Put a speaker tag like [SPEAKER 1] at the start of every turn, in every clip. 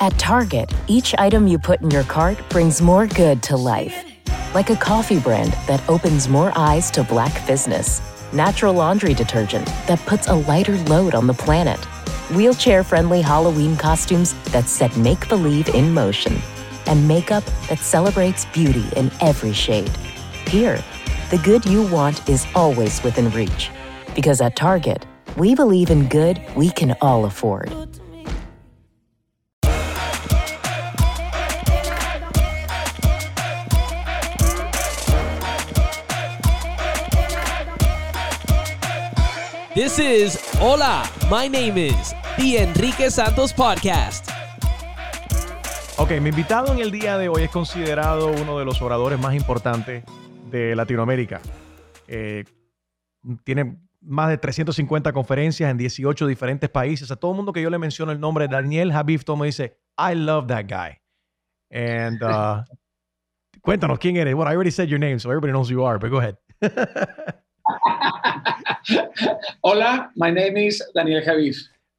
[SPEAKER 1] At Target, each item you put in your cart brings more good to life. Like a coffee brand that opens more eyes to black business. Natural laundry detergent that puts a lighter load on the planet. Wheelchair friendly Halloween costumes that set make believe in motion. And makeup that celebrates beauty in every shade. Here, the good you want is always within reach. Because at Target, we believe in good we can all afford.
[SPEAKER 2] This is Hola, my name is The Enrique Santos Podcast.
[SPEAKER 3] Ok, mi invitado en el día de hoy es considerado uno de los oradores más importantes de Latinoamérica. Eh, tiene más de 350 conferencias en 18 diferentes países. A todo el mundo que yo le menciono el nombre, Daniel Habib, todo me dice, I love that guy. And uh, cuéntanos quién eres. I already said your name, so everybody knows who you are, but go ahead.
[SPEAKER 4] Hola, my name is Daniel Javier.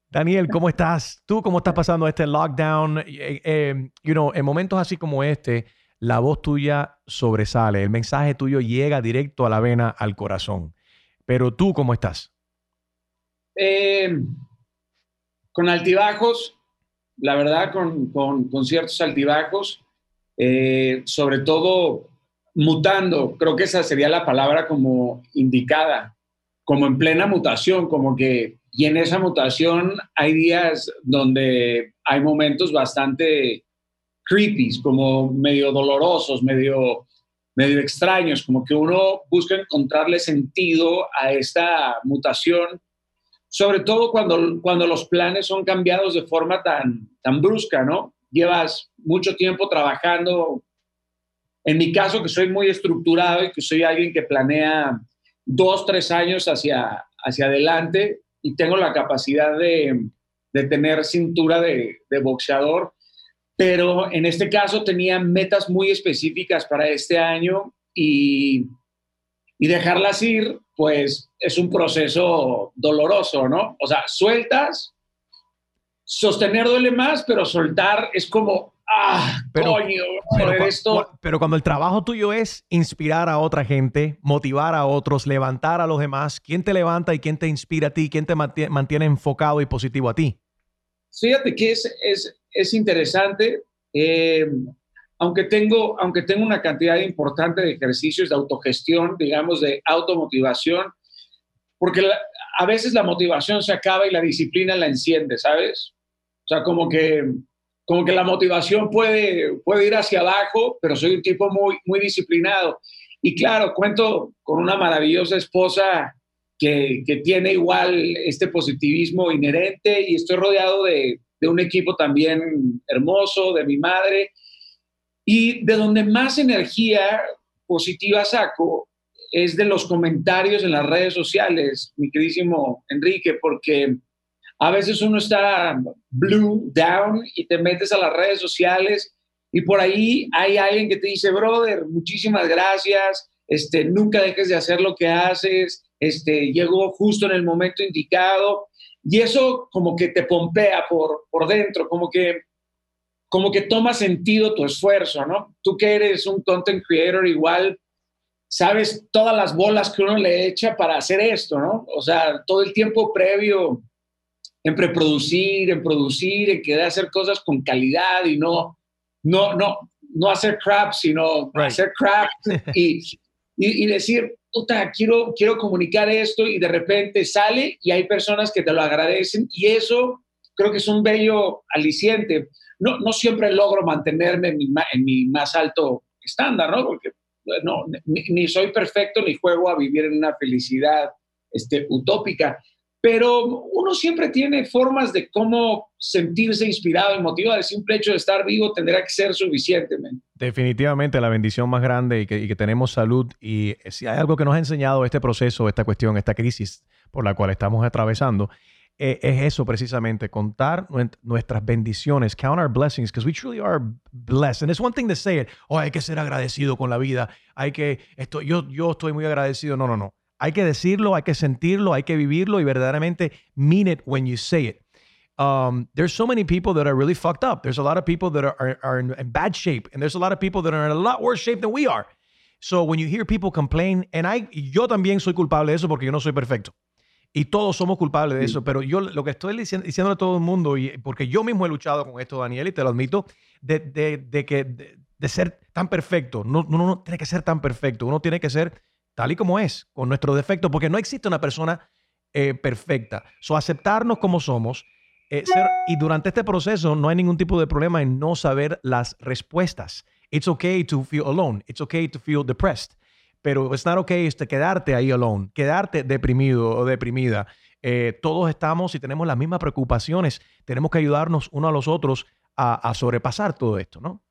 [SPEAKER 3] Daniel, ¿cómo estás? ¿Tú cómo estás pasando este lockdown? Eh, eh, you know, en momentos así como este, la voz tuya sobresale, el mensaje tuyo llega directo a la vena, al corazón. Pero tú, ¿cómo estás?
[SPEAKER 4] Eh, con altibajos, la verdad, con, con, con ciertos altibajos, sobre todo mutando, creo que esa sería la palabra como indicada como en plena mutación, como que, y en esa mutación hay días donde hay momentos bastante creepy, como medio dolorosos, medio, medio extraños, como que uno busca encontrarle sentido a esta mutación, sobre todo cuando, cuando los planes son cambiados de forma tan, tan brusca, ¿no? Llevas mucho tiempo trabajando, en mi caso que soy muy estructurado y que soy alguien que planea dos, tres años hacia, hacia adelante y tengo la capacidad de, de tener cintura de, de, boxeador, pero en este caso tenía metas muy específicas para este año y, y dejarlas ir, pues es un proceso doloroso, ¿no? O sea, sueltas, sostener duele más, pero soltar es como, ah,
[SPEAKER 3] pero,
[SPEAKER 4] coño,
[SPEAKER 3] pero,
[SPEAKER 4] esto.
[SPEAKER 3] pero cuando el trabajo tuyo es inspirar a otra gente, motivar a otros, levantar a los demás, ¿quién te levanta y quién te inspira a ti? ¿Quién te mantiene enfocado y positivo a ti?
[SPEAKER 4] Fíjate que es, es, es interesante. Eh, aunque, tengo, aunque tengo una cantidad importante de ejercicios de autogestión, digamos, de automotivación, porque la, a veces la motivación se acaba y la disciplina la enciende, ¿sabes? O sea, como que como que la motivación puede, puede ir hacia abajo, pero soy un tipo muy, muy disciplinado. Y claro, cuento con una maravillosa esposa que, que tiene igual este positivismo inherente y estoy rodeado de, de un equipo también hermoso, de mi madre. Y de donde más energía positiva saco es de los comentarios en las redes sociales, mi queridísimo Enrique, porque a veces uno está blue, down, y te metes a las redes sociales y por ahí hay alguien que te dice, brother, muchísimas gracias, este, nunca dejes de hacer lo que haces, este, llegó justo en el momento indicado. Y eso como que te pompea por, por dentro, como que, como que toma sentido tu esfuerzo, ¿no? Tú que eres un content creator igual, sabes todas las bolas que uno le echa para hacer esto, ¿no? O sea, todo el tiempo previo en preproducir, en producir, en querer hacer cosas con calidad y no, no, no, no hacer crap, sino right. hacer crap y, y, y, decir, puta, quiero, quiero comunicar esto y de repente sale y hay personas que te lo agradecen y eso creo que es un bello aliciente. No, no siempre logro mantenerme en mi, en mi más alto estándar, ¿no? Porque no, ni, ni, soy perfecto ni juego a vivir en una felicidad este, utópica, pero uno siempre tiene formas de cómo sentirse inspirado y motivado. El simple hecho de estar vivo tendrá que ser suficiente. Man.
[SPEAKER 3] Definitivamente la bendición más grande y que, tenemos salud. Y si hay algo que nos ha enseñado este proceso, esta cuestión, esta crisis por la cual estamos atravesando, eh, es eso precisamente, contar nuestras bendiciones, count our blessings, because we truly are blessed. And it's one thing to say it, oh, hay que ser agradecido con la vida, hay que, esto, yo, yo estoy muy agradecido. No, no, no. Hay que decirlo, hay que sentirlo, hay que vivirlo y verdaderamente mean it when you say it. um, there's so many people that are really fucked up. There's a lot of people that are, are, are in, in bad shape, and there's a lot of people that are in a lot worse shape than we are. So when you hear people complain, and I, yo también soy culpable de eso porque yo no soy perfecto. Y todos somos culpables de eso, pero yo lo que estoy diciendo, diciendo a todo el mundo, y porque yo mismo he luchado con esto, Daniel, y te lo admito, de, de, de que de, de, ser tan perfecto. No, uno no tiene que ser tan perfecto, uno tiene que ser tal y como es, con nuestro defecto, porque no existe una persona eh, perfecta. So, aceptarnos como somos, eh, y durante este proceso no hay ningún tipo de problema en no saber las respuestas. It's okay to feel alone. It's okay to feel depressed. Pero it's not okay este, quedarte ahí alone, quedarte deprimido o deprimida. Eh, todos estamos y tenemos las mismas preocupaciones. Tenemos que ayudarnos uno a los otros a, a sobrepasar todo esto, ¿no?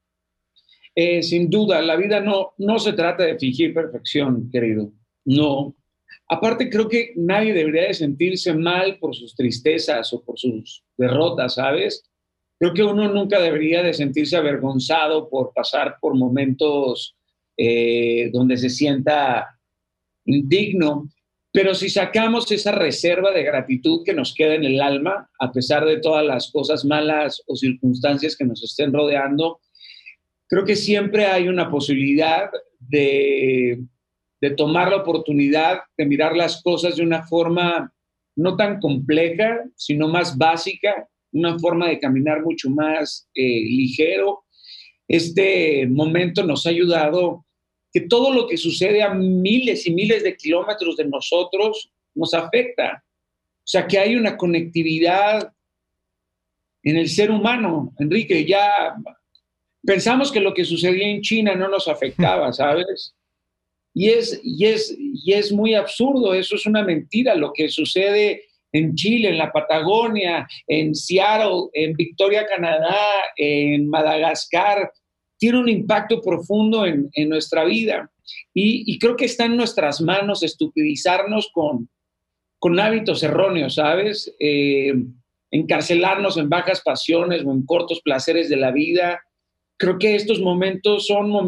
[SPEAKER 4] Eh, sin duda, la vida no, no se trata de fingir perfección, querido. No. Aparte, creo que nadie debería de sentirse mal por sus tristezas o por sus derrotas, ¿sabes? Creo que uno nunca debería de sentirse avergonzado por pasar por momentos eh, donde se sienta indigno, pero si sacamos esa reserva de gratitud que nos queda en el alma, a pesar de todas las cosas malas o circunstancias que nos estén rodeando, creo que siempre hay una posibilidad de, de tomar la oportunidad de mirar las cosas de una forma no tan compleja, sino más básica, una forma de caminar mucho más eh, ligero. Este momento nos ha ayudado que todo lo que sucede a miles y miles de kilómetros de nosotros nos afecta. O sea, que hay una conectividad en el ser humano. Enrique, ya pensamos que lo que sucedía en China no nos afectaba, ¿sabes? Y es, y es, y es muy absurdo, eso es una mentira. Lo que sucede en Chile, en la Patagonia, en Seattle, en Victoria, Canadá, en Madagascar, tiene un impacto profundo en, en nuestra vida. Y, y, creo que está en nuestras manos estupidizarnos con, con hábitos erróneos, ¿sabes? Eh, encarcelarnos en bajas pasiones o en cortos placeres de la vida. Creo que estos momentos son momentos